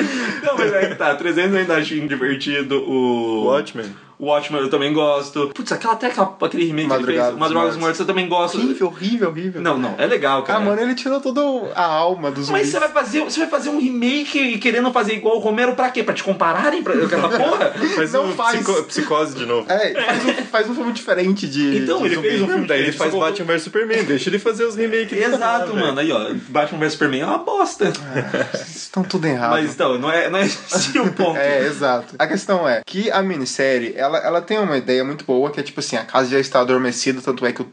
S2: Não, mas aí que tá, 300 eu ainda acho divertido. O
S3: Watchmen.
S2: O Watchmen eu também gosto. Putz, aquela, até aquela, aquele remake que ele
S1: Madrugada
S2: fez,
S1: dos
S2: Madrugada dos
S1: Mortos.
S2: Mortos, eu também gosto.
S1: Horrível, horrível, horrível.
S2: Não, não, é legal, cara.
S1: Ah, mano, ele tirou toda a alma dos
S2: Mas você vai fazer, você vai fazer um remake querendo fazer igual o Romero pra quê? Pra te compararem pra aquela porra?
S3: Faz
S1: Não
S3: um
S1: faz.
S3: psico- psicose de novo.
S1: É, faz um, faz um filme diferente de.
S2: Então,
S1: de
S2: ele
S1: zumbi.
S2: fez um filme
S3: Daí ele faz Batman vs Superman, deixa ele fazer os remakes.
S2: Exato,
S3: né,
S2: mano. Aí, ó, Batman vs Superman é uma bosta.
S1: Vocês estão tudo errado.
S2: Mas então, não é, não é esse o ponto.
S1: É, exato. A questão é que a minissérie, ela, ela tem uma ideia muito boa, que é tipo assim, a casa já está adormecida, tanto é que o,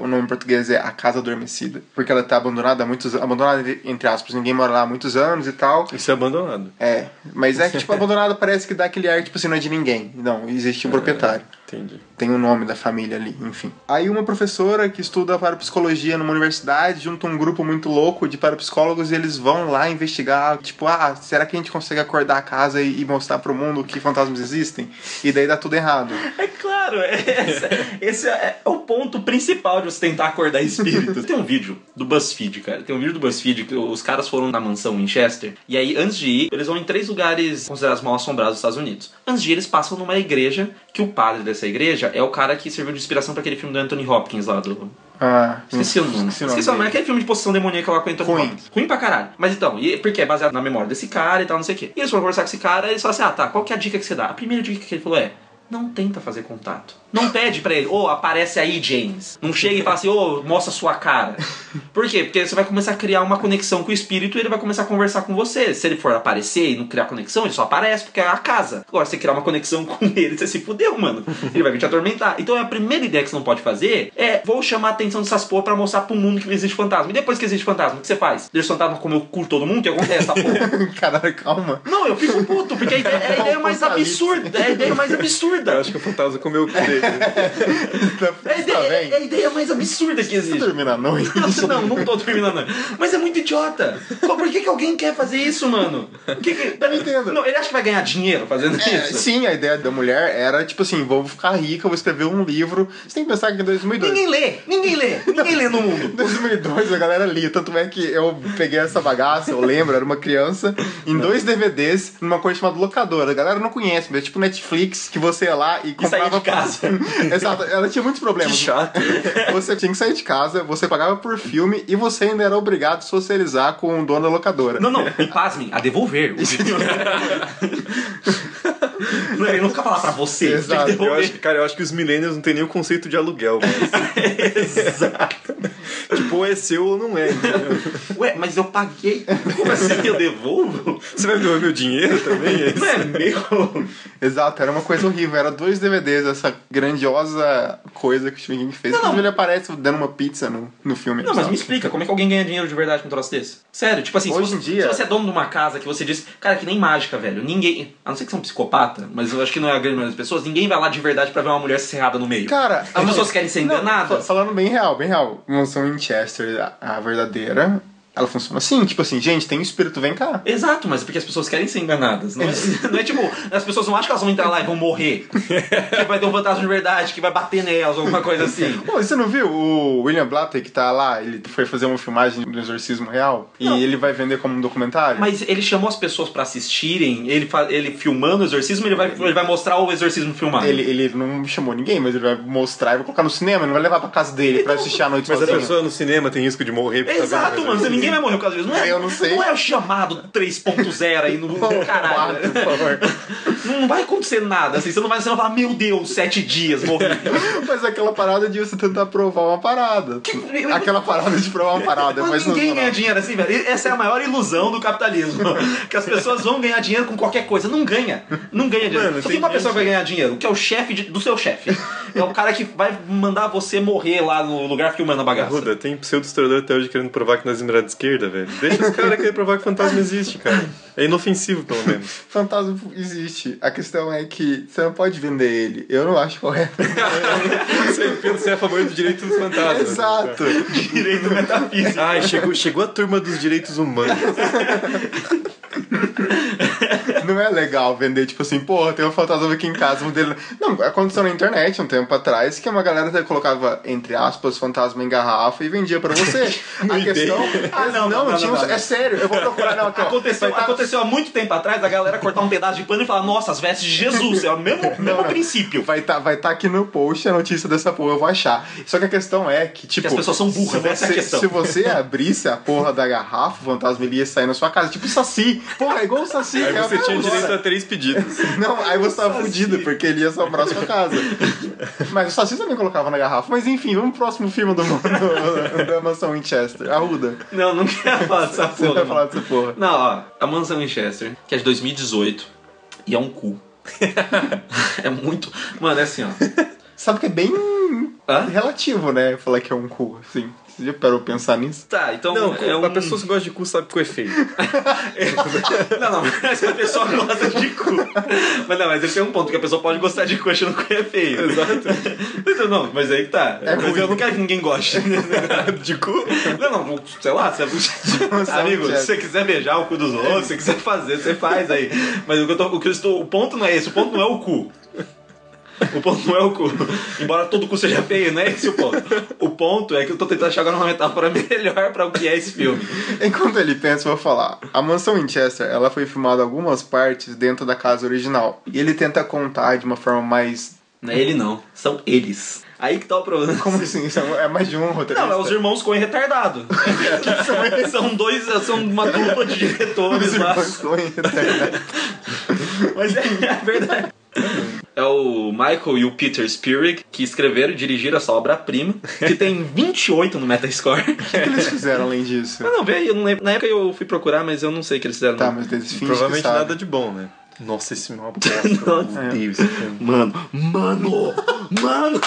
S1: o nome em português é A Casa Adormecida. Porque ela tá abandonada há muitos abandonada entre aspas, ninguém mora lá há muitos anos e tal.
S3: Isso é abandonado.
S1: É, mas é que tipo, abandonada parece que dá aquele ar, tipo assim, não é de ninguém. Não, existe um proprietário.
S3: Entendi.
S1: Tem o nome da família ali, enfim. Aí uma professora que estuda parapsicologia numa universidade junta um grupo muito louco de parapsicólogos e eles vão lá investigar, tipo, ah, será que a gente consegue acordar a casa e, e mostrar pro mundo que fantasmas existem? E daí dá tudo errado.
S2: É claro, é- esse, esse é, é o ponto principal de você tentar acordar espíritos. Tem um vídeo do BuzzFeed, cara. Tem um vídeo do BuzzFeed que os caras foram na mansão Winchester. E aí, antes de ir, eles vão em três lugares considerados mal assombrados dos Estados Unidos. Antes de ir, eles passam numa igreja que o padre dessa igreja é o cara que serviu de inspiração pra aquele filme do Anthony Hopkins lá do.
S1: Ah,
S2: Esqueci o nome.
S1: Esqueci o
S2: Esqueci o nome. É aquele filme de possessão demoníaca lá com o Anthony
S1: Ruim.
S2: Hopkins. Ruim pra caralho. Mas então, e, porque é baseado na memória desse cara e tal, não sei o quê. E eles foram conversar com esse cara e eles falaram assim: ah, tá, qual que é a dica que você dá? A primeira dica que ele falou é. Não tenta fazer contato. Não pede pra ele, ô, aparece aí, James. Não chega e fala assim, ô, mostra sua cara. Por quê? Porque você vai começar a criar uma conexão com o espírito e ele vai começar a conversar com você. Se ele for aparecer e não criar conexão, ele só aparece porque é a casa. Agora, se você criar uma conexão com ele, você se fudeu, mano. Ele vai vir te atormentar. Então a primeira ideia que você não pode fazer é vou chamar a atenção dessas porra pra mostrar pro mundo que existe fantasma. E depois que existe fantasma, o que você faz? Deixa o fantasma comer o cu todo mundo? O que acontece, essa porra?
S1: Caralho, calma.
S2: Não, eu fico puto, porque a ideia, é a ideia mais absurda. É a ideia mais
S3: Eu
S2: absurda.
S3: acho que o fantasma comeu o cu dele.
S2: É a ideia,
S1: Tá
S2: é, é a ideia mais absurda que
S1: Você
S2: existe.
S1: à noite.
S2: Não, não tô terminando. não. Mas é muito idiota. Pô, Por que, que alguém quer fazer isso, mano? Que que...
S1: Eu não entendo.
S2: Não, ele acha que vai ganhar dinheiro fazendo
S1: É,
S2: isso?
S1: sim, a ideia da mulher era tipo assim: vou ficar rica, vou escrever um livro. Você tem que pensar que em 2002.
S2: Ninguém lê, ninguém lê, ninguém lê no
S1: Em
S2: mundo.
S1: 2002 a galera lia, tanto é que eu peguei essa bagaça, eu lembro, era uma criança, em dois DVDs, numa coisa chamada locadora. A galera não conhece, mas é tipo Netflix, que você ia lá e
S2: E
S1: comprava.
S2: de casa.
S1: Exato, ela tinha muitos problemas.
S3: Que chato.
S1: Você tinha que sair de casa, você pagava por filme e você ainda era obrigado a socializar com o dono da locadora.
S2: Não, não, e pasmem, a devolver. o vídeo. Não, ele nunca falar pra você.
S1: Exato,
S2: que
S3: Eu acho, cara, eu acho que os millennials não tem nem o conceito de aluguel. Mas,
S2: Exato.
S3: tipo, ou é seu ou não é. entendeu?
S2: Ué, mas eu paguei. Como assim eu devolvo?
S3: Você vai me devolver o dinheiro também? É?
S2: Não é meu.
S1: Exato, era uma coisa horrível. Era dois DVDs, essa grandiosa coisa que o Stephen King fez.
S2: Não, não.
S1: Ele aparece dando uma pizza no, no filme.
S2: Não, mas me explica, como é que alguém ganha dinheiro de verdade com um troço desse? Sério, tipo assim,
S1: Hoje
S2: se,
S1: em
S2: você,
S1: dia-
S2: se você é dono de uma casa que você diz, cara, que nem mágica, velho, ninguém, a não ser que você é um psicopata, mas eu acho que não é a grande maioria das pessoas, ninguém vai lá de verdade pra ver uma mulher serrada no meio.
S1: Cara,
S2: As pessoas querem ser enganadas.
S1: fa- falando bem real, bem real. Mansão Winchester, a, a verdadeira, ela funciona assim. Tipo assim, gente, tem espírito, vem cá.
S2: Exato, mas é porque as pessoas querem ser enganadas. Não é, não é tipo, as pessoas não acham que elas vão entrar lá e vão morrer. que vai ter um fantasma de verdade, que vai bater nelas, alguma coisa assim.
S1: Pô, você não viu o William Blatty que tá lá? Ele foi fazer uma filmagem do exorcismo real
S2: Não.
S1: e ele vai vender como um documentário?
S2: Mas ele chamou as pessoas pra assistirem, ele, ele filmando o exorcismo, ele vai, ele vai mostrar o exorcismo filmado.
S1: Ele, ele não chamou ninguém, mas ele vai mostrar e vai colocar no cinema, ele não vai levar pra casa dele pra assistir à noite
S3: Mas a
S1: sozinho.
S3: pessoa no cinema tem risco de morrer.
S2: Exato, mano. Você, ninguém vai morrer por causa disso. Não é,
S1: Eu não sei.
S2: Não é o chamado 3.0 aí no caralho.
S1: Por favor.
S2: Não vai acontecer nada. Assim, você não vai, você vai falar, meu Deus, sete dias, morri.
S1: Mas aquela parada de você tentar provar uma parada. Aquela parada de provar uma parada,
S2: Mas
S1: mas
S2: ninguém ganha dinheiro assim, velho. Essa é a maior ilusão do capitalismo. que as pessoas vão ganhar dinheiro com qualquer coisa. Não ganha. Não ganha dinheiro.
S3: Mano,
S2: Só
S3: tem
S2: uma pessoa que vai ganhar dinheiro, que é o chefe de- do seu chefe. É o cara que vai mandar você morrer lá no lugar filmando a bagaça.
S3: Ruda, tem pseudo-historiador até hoje querendo provar que nós somos de esquerda, velho. Deixa os caras querer provar que fantasma existe, cara. É inofensivo, pelo menos.
S1: Fantasma existe. A questão é que você não pode vender ele. Eu não acho correto.
S3: Você, você é a favor do direito dos fantasmas.
S1: Exato.
S2: Direito metafísico.
S3: Ai, chegou, chegou a turma dos direitos humanos.
S1: Não é legal vender, tipo assim, porra, tem um fantasma aqui em casa, um dele. Não, aconteceu na internet um tempo atrás que uma galera até colocava, entre aspas, fantasma em garrafa e vendia pra você. A questão.
S2: Ah, não, não, não,
S1: tinha
S2: não,
S1: um-
S2: não.
S1: É sério, eu vou procurar não.
S2: Aconteceu,
S1: tá-
S2: aconteceu há muito tempo atrás a galera cortar um pedaço de pano e falar, nossa, as vestes de Jesus. É o mesmo, mesmo princípio.
S1: Vai estar vai tá aqui no post a notícia dessa porra, eu vou achar. Só que a questão é que, tipo.
S2: as pessoas são burras,
S1: se
S2: essa é a
S1: você,
S2: questão.
S1: Se você abrisse a porra da garrafa, o fantasma ele ia sair na sua casa. Tipo Saci. Porra, é igual o Saci.
S3: Aí
S1: é
S3: você
S1: até
S3: tinha
S1: agora.
S3: direito a três pedidos.
S1: Não, aí você tava fudido, porque ele ia sua casa. Mas o Saci também colocava na garrafa. Mas enfim, vamos pro próximo filme do, do- da mansão Winchester. Arruda.
S2: Não, não quero falar dessa
S1: Você
S2: porra.
S1: vai
S2: mano.
S1: falar dessa porra.
S2: Não, ó, a Mansão Winchester, que é de 2018, e é um cu. é muito. Mano, é assim, ó.
S1: Sabe que é bem
S2: Hã?
S1: relativo, né? Falar que é um cu, assim. Você já parou pra pensar nisso?
S2: Tá, então
S3: Não,
S2: é um...
S3: a pessoa que gosta de cu sabe que é feio.
S2: Não, não, mas a pessoa gosta de cu. Mas não, mas esse é um ponto, que a pessoa pode gostar de cu achando que o cu é feio. Exato. Então, não, mas aí que tá.
S1: É
S2: mas
S1: ruim.
S2: eu não quero que ninguém goste de cu. Não, não, sei lá, você... amigo, se você quiser beijar o cu dos outros, se você quiser fazer, você faz aí. Mas o que eu tô, o que eu estou, o ponto não é esse, o ponto não é o cu. O ponto não é o cu. Embora todo cu seja feio, não é esse o ponto. O ponto é que eu tô tentando chegar numa metáfora melhor pra o que é esse filme.
S1: Enquanto ele pensa, eu vou falar. A mansão Winchester, ela foi filmada algumas partes dentro da casa original. E ele tenta contar de uma forma mais...
S2: Não é ele não, são eles. Aí que tá o problema.
S1: Como assim? Isso é mais de um roteirista?
S2: Não, é os irmãos Coen retardado. são dois, são uma dupla de diretores
S1: Os
S2: lá.
S1: irmãos Coen, ligado?
S2: Mas é, é verdade. É o Michael e o Peter Spirig que escreveram e dirigiram essa obra-prima, que tem 28 no Metascore.
S1: O que eles fizeram além disso?
S2: Mas não, aí, eu não lembro. Na época eu fui procurar, mas eu não sei o que eles fizeram.
S1: Tá, mas eles
S3: Provavelmente
S1: que
S3: nada de bom, né? Nossa, esse é bosta.
S2: Nossa.
S3: Meu Deus, esse filme.
S2: Mano, mano, mano!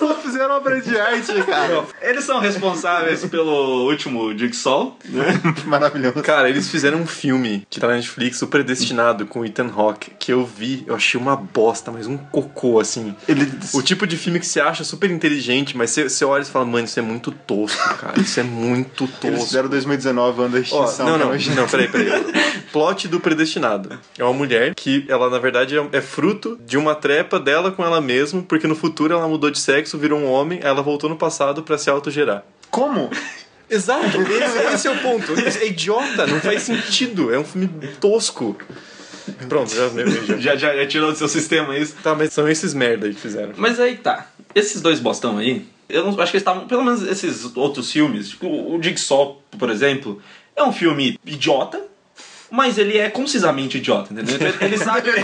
S1: Não fizeram obra de arte, cara.
S2: Eles são responsáveis pelo último Jigsaw, né?
S1: Maravilhoso.
S3: Cara, eles fizeram um filme que tá na Netflix, O Predestinado, com o Ethan Hawke, que eu vi, eu achei uma bosta, mas um cocô, assim.
S1: Eles...
S3: O tipo de filme que você acha super inteligente, mas você, você olha e fala, mano, isso é muito tosco, cara. Isso é muito
S1: Eles
S3: tosco.
S1: fizeram 2019, ano da
S3: Ó,
S1: extinção.
S3: não,
S1: que
S3: não,
S1: é hoje.
S3: não, peraí, peraí. Plot do Predestinado. É uma mulher que, ela, na verdade, é, é fruto de uma trepa dela com ela mesma, porque no futuro ela mudou de sexo, virou um homem, ela voltou no passado pra se autogerar.
S1: Como?
S3: Exato, esse, esse é o ponto. É idiota, não faz sentido. É um filme tosco. Pronto, já, já, já.
S2: Já, tirou do seu sistema isso.
S3: Tá, mas são esses merda que fizeram.
S2: Mas aí tá. Esses dois bostão aí, eu não acho que eles estavam. Pelo menos esses outros filmes, tipo, o Jigsaw, por exemplo, é um filme idiota. Mas ele é concisamente idiota, entendeu? Ele- sabe,
S1: Ele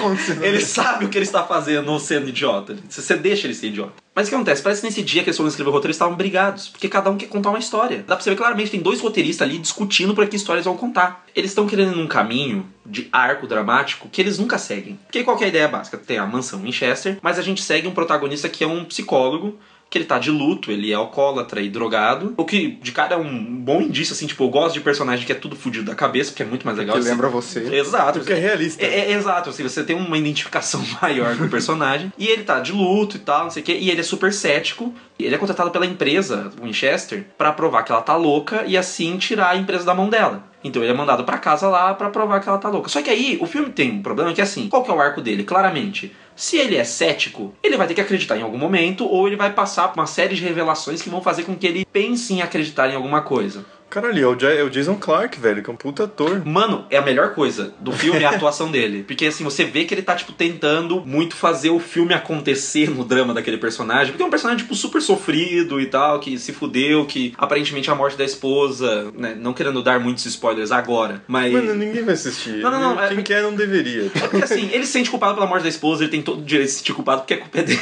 S1: é
S2: ele sabe o que ele está fazendo sendo idiota. Você deixa ele ser idiota. Mas o que acontece? Parece que nesse dia que eles foram escrever o roteiro, eles estavam brigados. Porque cada um quer contar uma história. Dá pra você ver claramente, tem dois roteiristas ali discutindo pra que histórias vão contar. Eles estão querendo ir num caminho de arco dramático que eles nunca seguem. Porque qual que é a ideia básica? Tem a mansão Winchester, mas a gente segue um protagonista que é um psicólogo que ele tá de luto, ele é alcoólatra e drogado. O que, de cara, é um bom indício, assim, tipo, eu gosto de personagem que é tudo fudido da cabeça, porque é muito mais legal.
S1: Que
S2: assim.
S1: lembra você.
S2: Exato.
S3: Porque é realista.
S2: É, é- exato, assim, você tem uma identificação maior com o personagem. e ele tá de luto e tal, não sei o quê. E ele é super cético. E ele é contratado pela empresa, Winchester, pra provar que ela tá louca e assim tirar a empresa da mão dela. Então ele é mandado pra casa lá pra provar que ela tá louca. Só que aí o filme tem um problema que é assim: qual que é o arco dele? Claramente. Se ele é cético, ele vai ter que acreditar em algum momento, ou ele vai passar por uma série de revelações que vão fazer com que ele pense em acreditar em alguma coisa.
S3: Caralho, é o, Ja- é o Jason Clark, velho, que é um puta ator.
S2: Mano, é a melhor coisa do filme é a atuação dele. Porque assim, você vê que ele tá, tipo, tentando muito fazer o filme acontecer no drama daquele personagem. Porque é um personagem, tipo, super sofrido e tal, que se fudeu, que aparentemente a morte da esposa, né? Não querendo dar muitos spoilers agora, mas.
S3: Mano, ninguém vai assistir.
S2: Não, não, não, é-
S3: Quem quer não deveria.
S2: É porque assim, ele se sente culpado pela morte da esposa, ele tem todo o direito de se sentir culpado porque a culpa é dele.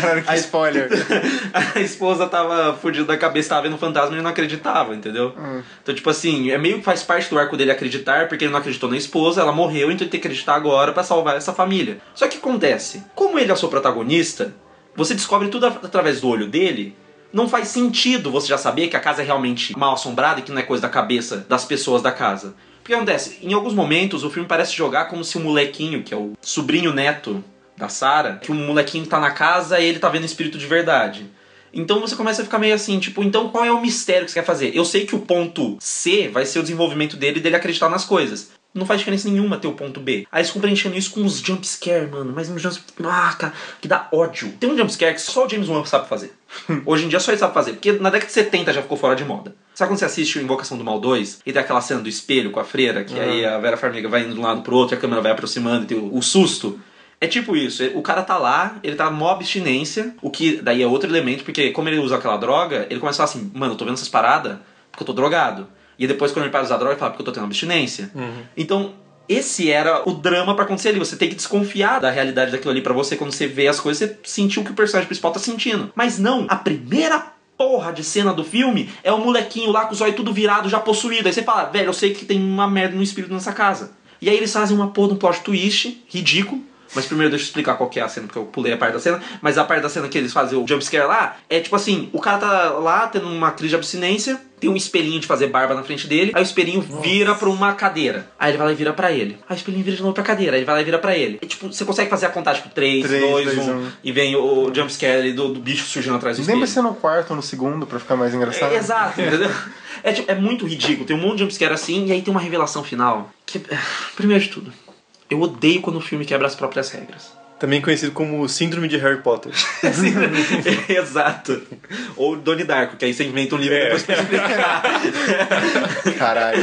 S1: Caralho, que spoiler.
S2: a esposa tava fudida da cabeça, tava vendo um fantasma e não acreditava, entendeu? Então, tipo assim, é meio que faz parte do arco dele acreditar, porque ele não acreditou na esposa, ela morreu, então ele tem que acreditar agora pra salvar essa família. Só que acontece, como ele é o seu protagonista, você descobre tudo at- através do olho dele. Não faz sentido você já saber que a casa é realmente mal assombrada e que não é coisa da cabeça das pessoas da casa. Porque acontece, em alguns momentos o filme parece jogar como se o molequinho, que é o sobrinho neto da Sarah, que o molequinho tá na casa e ele tá vendo espírito de verdade. Então você começa a ficar meio assim, tipo, então qual é o mistério que você quer fazer? Eu sei que o ponto C vai ser o desenvolvimento dele dele acreditar nas coisas. Não faz diferença nenhuma ter o ponto B. Aí eles ficam preenchendo isso com uns jumpscare, mano. Mas um jumpscare. Ah, cara, que dá ódio. Tem um jumpscare que só o James Wan sabe fazer. Hoje em dia só ele sabe fazer. Porque na década de 70 já ficou fora de moda. Sabe quando você assiste o Invocação do Mal 2 e tem aquela cena do espelho com a freira, que aí a Vera Farmiga vai indo de um lado pro outro e a câmera vai aproximando e tem o, o susto? É tipo isso, o cara tá lá, ele tá mó abstinência, o que daí é outro elemento, porque como ele usa aquela droga, ele começa a falar assim, mano, eu tô vendo essas paradas porque eu tô drogado. E depois quando ele para de usar droga, ele fala, porque eu tô tendo abstinência. Então, esse era o drama pra acontecer ali. Você tem que desconfiar da realidade daquilo ali pra você, quando você vê as coisas, você sentir o que o personagem principal tá sentindo. Mas não, a primeira porra de cena do filme é o molequinho lá com os olhos tudo virado, já possuído. Aí você fala, velho, eu sei que tem uma merda no espírito nessa casa. E aí eles fazem uma porra de um plot twist ridículo. Mas primeiro deixa eu explicar qual que é a cena, porque eu pulei a parte da cena. Mas a parte da cena que eles fazem o jumpscare lá é tipo assim: o cara tá lá tendo uma crise de abstinência, tem um espelhinho de fazer barba na frente dele, aí o espelhinho vira pra uma cadeira. Aí ele vai lá e vira pra ele. Aí o espelhinho vira de novo pra cadeira, aí ele vai lá e vira pra ele. E, tipo, você consegue fazer a contagem tipo 3,
S1: Três,
S2: 2,
S1: dois,
S2: 1,
S1: um.
S2: e vem o, o jumpscare ali do, do bicho surgindo atrás do espelho.
S1: Lembra se no quarto ou no segundo pra ficar mais engraçado?
S2: É, exato, entendeu? É, tipo, é muito ridículo. Tem um monte de jumpscare assim, e aí tem uma revelação final. Que, primeiro de tudo, eu odeio quando o filme quebra as próprias regras.
S3: Também conhecido como Síndrome de Harry Potter.
S2: Exato. Ou Donnie Darko, que aí você inventa um livro
S3: É.
S2: depois pra explicar.
S1: Caralho.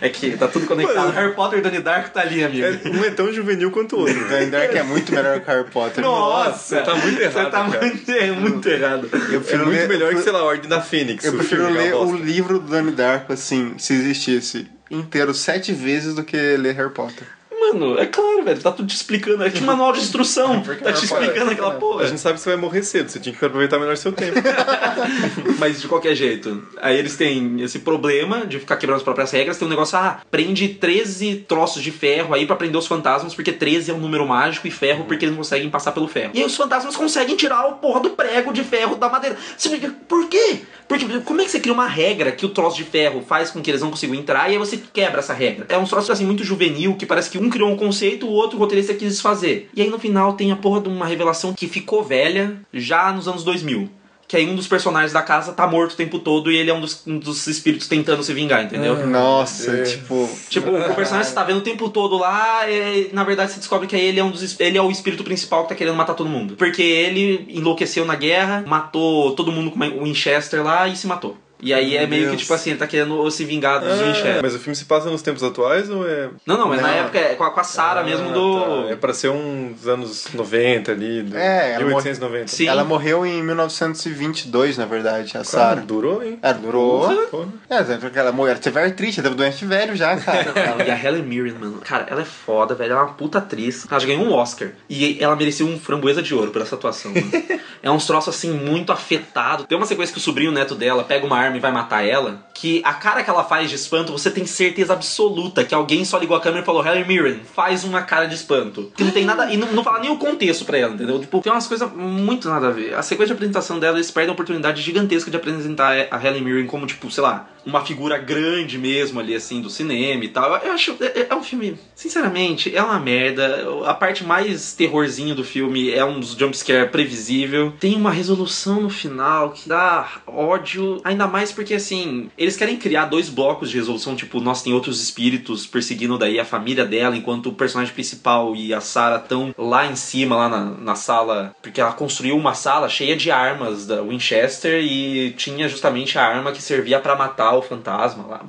S2: é que tá tudo conectado. Harry Potter e Donnie Darko tá ali, amigo.
S3: É, um é tão juvenil quanto o outro.
S1: Van Dark é muito melhor que Harry Potter.
S2: Nossa,
S3: você tá muito errado,
S2: Você tá muito, é, muito errado.
S1: Eu
S3: É
S1: prefiro
S3: muito
S1: ler-
S3: melhor que, sei lá, a Ordem da Fênix.
S1: Eu
S3: o
S1: prefiro ler o livro do Donnie Darko, assim, se existisse, inteiro sete vezes do que ler Harry Potter.
S2: Mano, é claro, velho. Tá tudo te explicando. É tipo manual de instrução. tá te
S1: Harry Potter-
S2: explicando aquela
S1: é.
S2: porra.
S3: A gente sabe que você vai morrer cedo, você tinha que aproveitar melhor seu tempo.
S2: Mas de qualquer jeito, aí eles têm esse problema de ficar quebrando as próprias regras. Tem um negócio, ah, prende 13 troços de ferro aí pra prender os fantasmas, porque 13 é um número mágico e ferro porque eles não conseguem passar pelo ferro. E aí os fantasmas conseguem tirar o porra do prego de ferro da madeira. Você fica, por quê? Porque como é que você cria uma regra que o troço de ferro faz com que eles não consigam entrar e aí você quebra essa regra? É um troço assim muito juvenil que parece que um criou um conceito, o outro roteirista quis desfazer. E aí no final tem a porra de uma revelação que ficou velha já nos anos 2000. Que aí um dos personagens da casa tá morto o tempo todo e ele é um dos, um dos espíritos tentando se vingar, entendeu?
S1: Nossa,
S3: É.
S1: tipo.
S2: Tipo, o personagem que você tá vendo o tempo todo lá, e, na verdade você descobre que ele é um dos ele é o espírito principal que tá querendo matar todo mundo. Porque ele enlouqueceu na guerra, matou todo mundo com o Winchester lá e se matou. E aí é
S1: Meu
S2: meio que
S1: Deus.
S2: tipo assim, ele tá querendo se vingar dos Winchester.
S3: mas o filme se passa nos tempos atuais ou é.
S2: Não, não, mas na
S1: Não.
S2: época é com a, com a Sarah mesmo
S3: Ah,
S2: do.
S3: tá. É pra ser uns anos 90 ali. Do...
S1: É, ela
S3: 1890.
S2: Sim.
S1: Ela morreu em 1922, na verdade, a Sarah.
S3: durou, hein?
S1: Ela durou.
S3: Porra.
S1: É, porque ela morreu. Ela teve artrite, ela teve doente velho já, cara.
S2: E a Helen Mirren, mano, cara, ela é foda, velho. Ela é uma puta atriz. Ela já ganhou um Oscar. E ela merecia um framboesa de ouro por essa atuação. mano. é uns troços assim, muito afetado. Tem uma sequência que o sobrinho neto dela pega uma arma e vai matar ela. Que a cara que ela faz de espanto, você tem certeza absoluta que alguém só ligou a câmera e falou: Helen Mirren, faz uma cara de espanto. Que não tem nada. E não, não fala nem o contexto pra ela, entendeu? Tipo, tem umas coisas muito nada a ver. A sequência de apresentação dela, eles perdem a oportunidade gigantesca de apresentar a Helen Mirren como, tipo, sei lá, uma figura grande mesmo ali, assim, do cinema e tal. Eu acho. É, é um filme, sinceramente, é uma merda. A parte mais terrorzinho do filme é um jumpscare previsível. Tem uma resolução no final que dá ódio, ainda mais porque, assim, eles querem criar dois blocos de resolução, tipo, nós tem outros espíritos perseguindo daí a família dela, enquanto o personagem principal e a Sarah estão lá em cima, lá na, na sala, porque ela construiu uma sala cheia de armas da Winchester e tinha justamente a arma que servia pra matar o fantasma lá.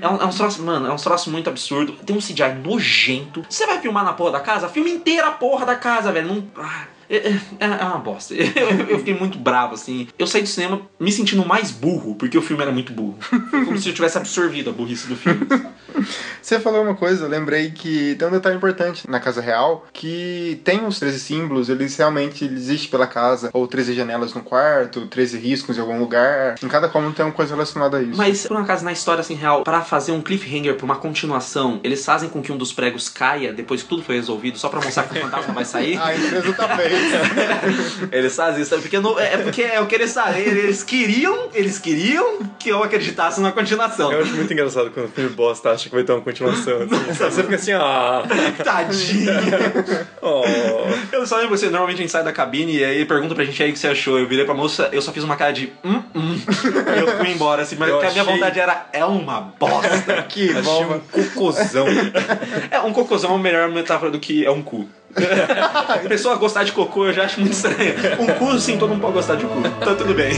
S2: É um, é um troço, mano, é um troço muito absurdo. Tem um CGI nojento. Você vai filmar na porra da casa? Filma inteira a porra da casa, velho. Não. ah, é, é- é uma bosta. Eu, eu fiquei muito bravo, assim. Eu saí do cinema me sentindo mais burro, porque o filme era muito burro. Foi como se eu tivesse absorvido a burrice do filme.
S1: Você falou uma coisa, eu lembrei que tem um detalhe importante na Casa Real, que tem os 13 símbolos, eles realmente existem pela casa, ou 13 janelas no quarto, 13 riscos em algum lugar. Em cada cômodo tem uma coisa relacionada a isso.
S2: Mas, por um acaso, na história assim real, pra fazer um cliffhanger pra uma continuação, eles fazem com que um dos pregos caia depois que tudo foi resolvido, só pra mostrar que o fantasma vai sair?
S1: A empresa tá fez.
S2: Eles fazem isso, sabe? Porque não- é porque é o que eles sabem. Eles queriam, eles queriam que eu acreditasse na continuação.
S3: Eu acho muito engraçado quando o filme bosta acha que vai ter uma continuação. assim? Você fica assim, ah.
S2: Tadinho.
S3: Oh.
S2: Eu só lembro que você, normalmente a gente sai da cabine e aí pergunta pra gente aí o que você achou. Eu virei pra moça, eu só fiz uma cara de hum, hum. E eu fui embora, assim, mas
S3: Eu
S2: que a minha
S3: achei-
S2: vontade era, é uma bosta.
S1: Que
S3: Achei
S1: bom.
S3: um cocôzão.
S2: É, um cocôzão é uma melhor metáfora do que é um cu. A pessoa gostar de cocô eu já acho muito estranho. Um cu, sim, todo mundo pode gostar de cu. Então tudo bem.